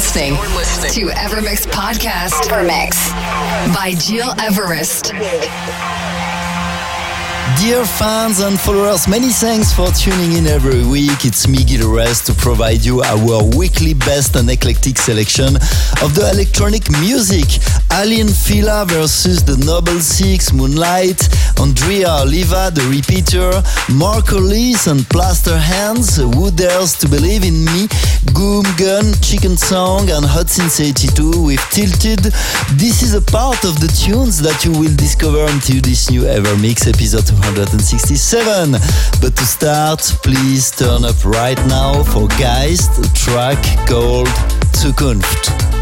Listening to Evermix Podcast. Evermix by Gil Everest. Dear fans and followers, many thanks for tuning in every week. It's me, Gil Everest, to provide you our weekly best and eclectic selection of the electronic music. Aly and Fila versus the Noble Six, Moonlight, Andrea Oliva, The Repeater, Marco Lys and Plaster Hands, Who Dares to Believe in Me, Goom Gum, Chicken Song and Hot Since 82 with Tilted. This is a part of the tunes that you will discover into this new Ever Mix episode 267. But to start, please turn up right now for Geist, track called Zukunft.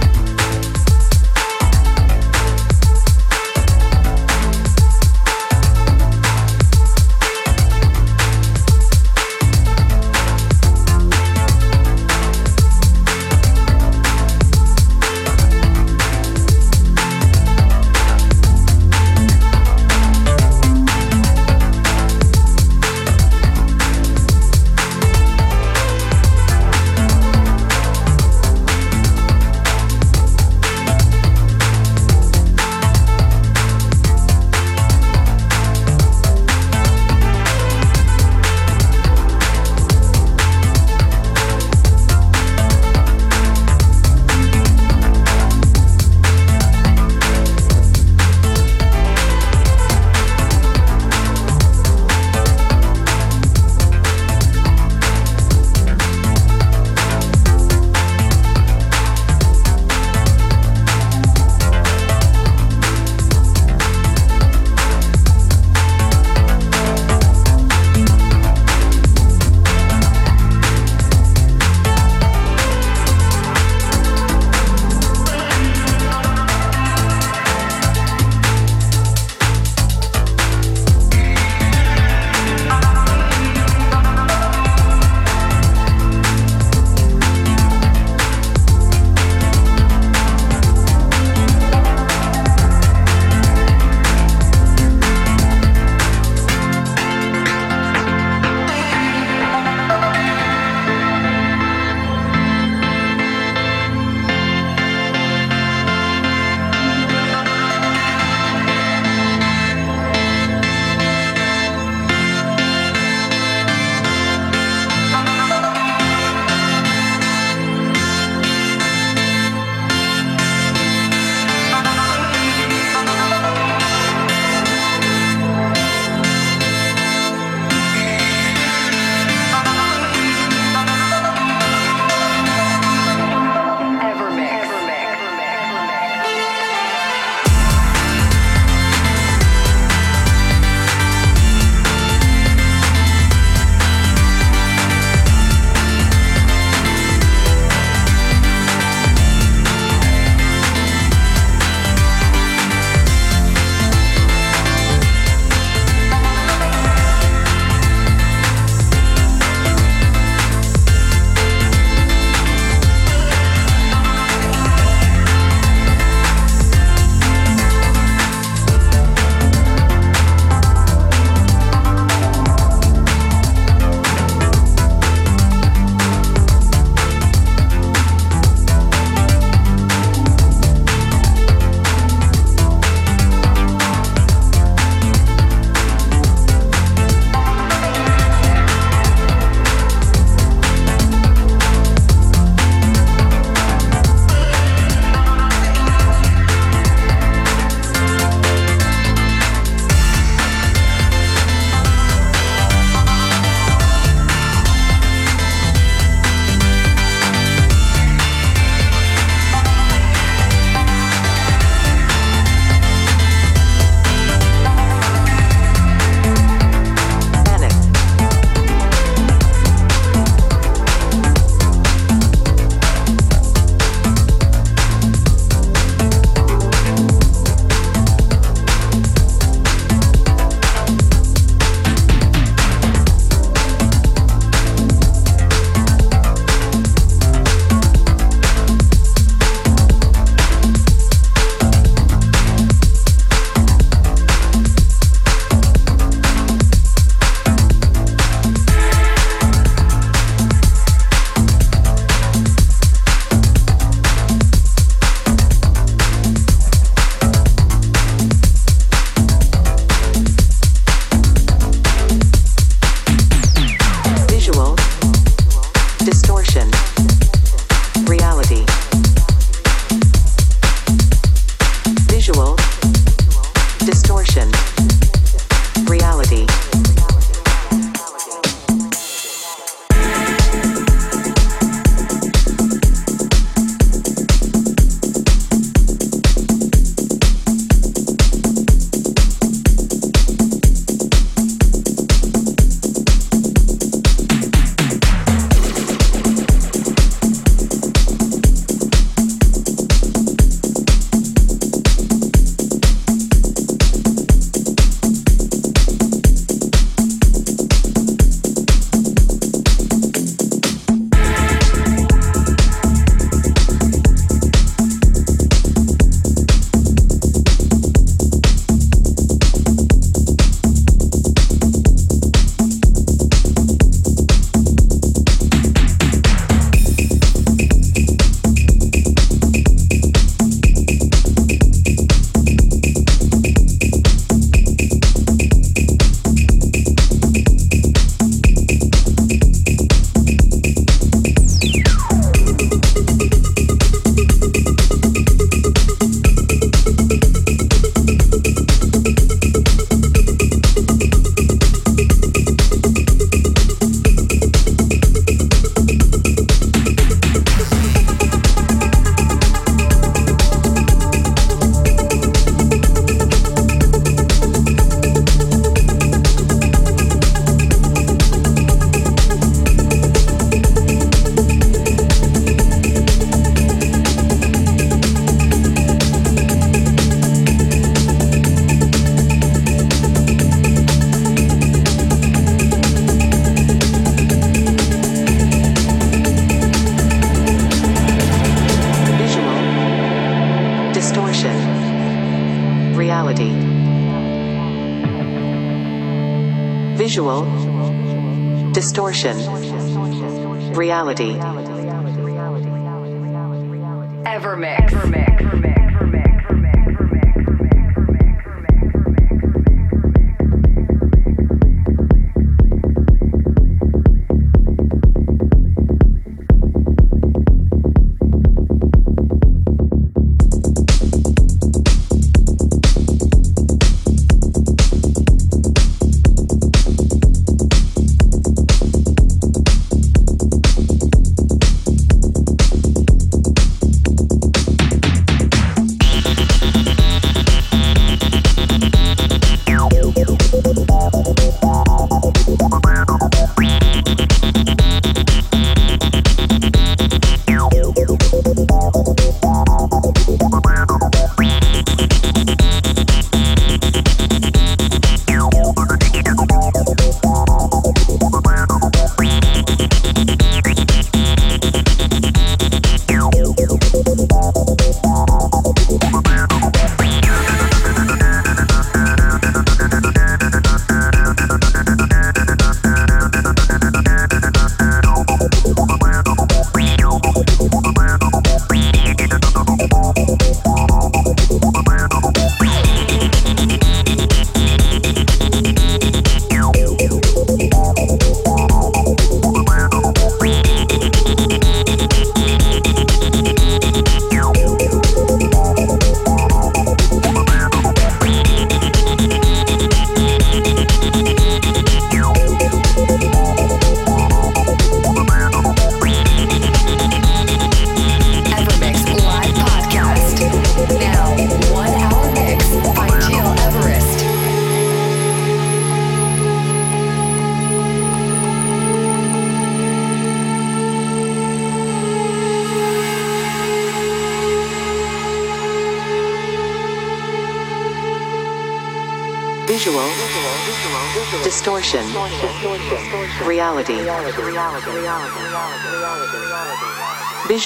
Reality.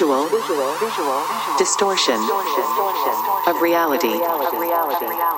visual, visual, visual distortion, distortion, distortion of reality. Of reality. Of reality.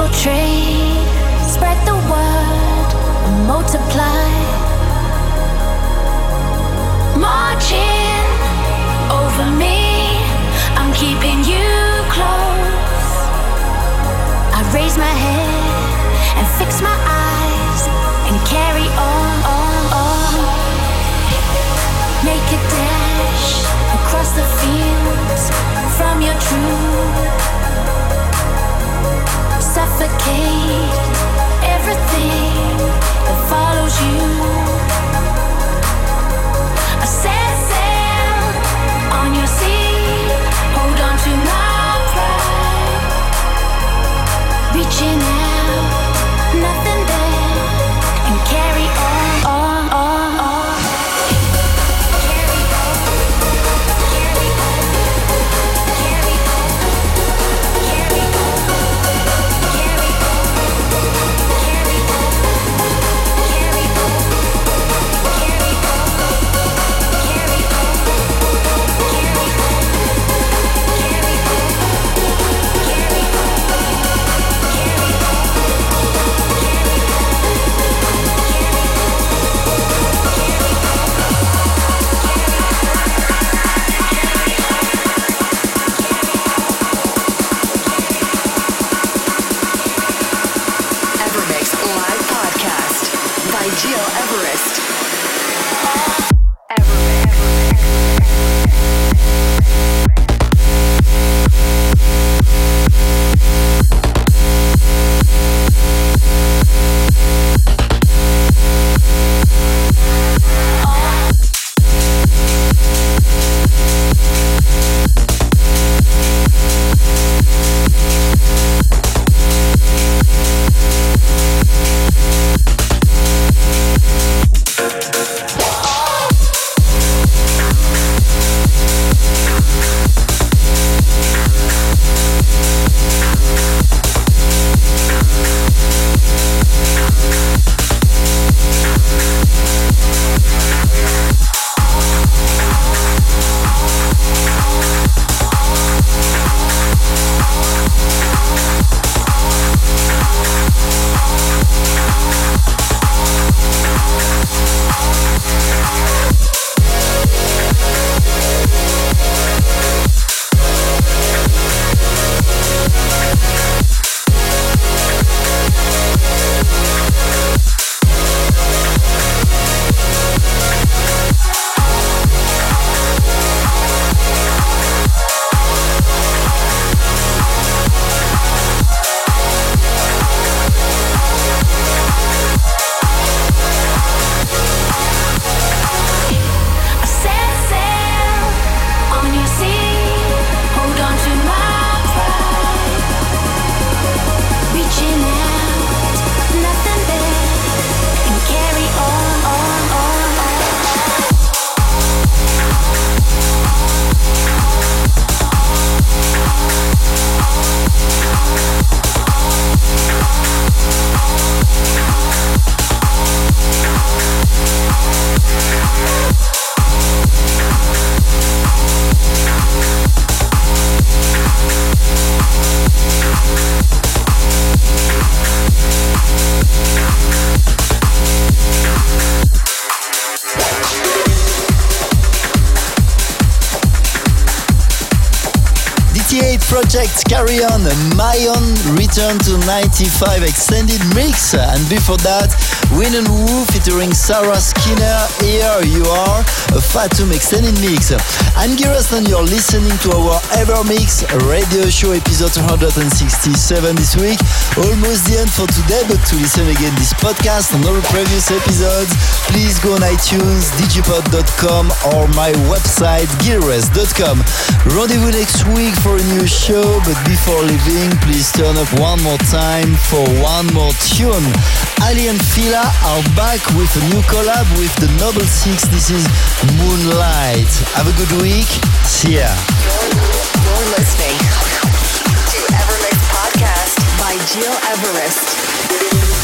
Infiltrate, spread the word, multiply. Suffocate everything that follows you. Reaching Gil Everest. Carry On, Mayon Return to 95 Extended Mix, and before that, Win and Woo featuring Sarah Skinner, Here You Are, a Fatum Extended Mix. I'm Gil Everest and you're listening to our EverMix radio show episode 267 this week. Almost the end for today, but to listen again this podcast and all previous episodes, please go on iTunes, djpod.com or my website, gileverest.com. Rendezvous next week for a new show but before leaving, please turn up one more time for one more tune. Aly and Fila are back with a new collab with the Noble Six. This is Moonlight. Have a good week. See ya. You're listening to EverMix Podcast by Gil Everest.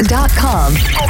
Evermix.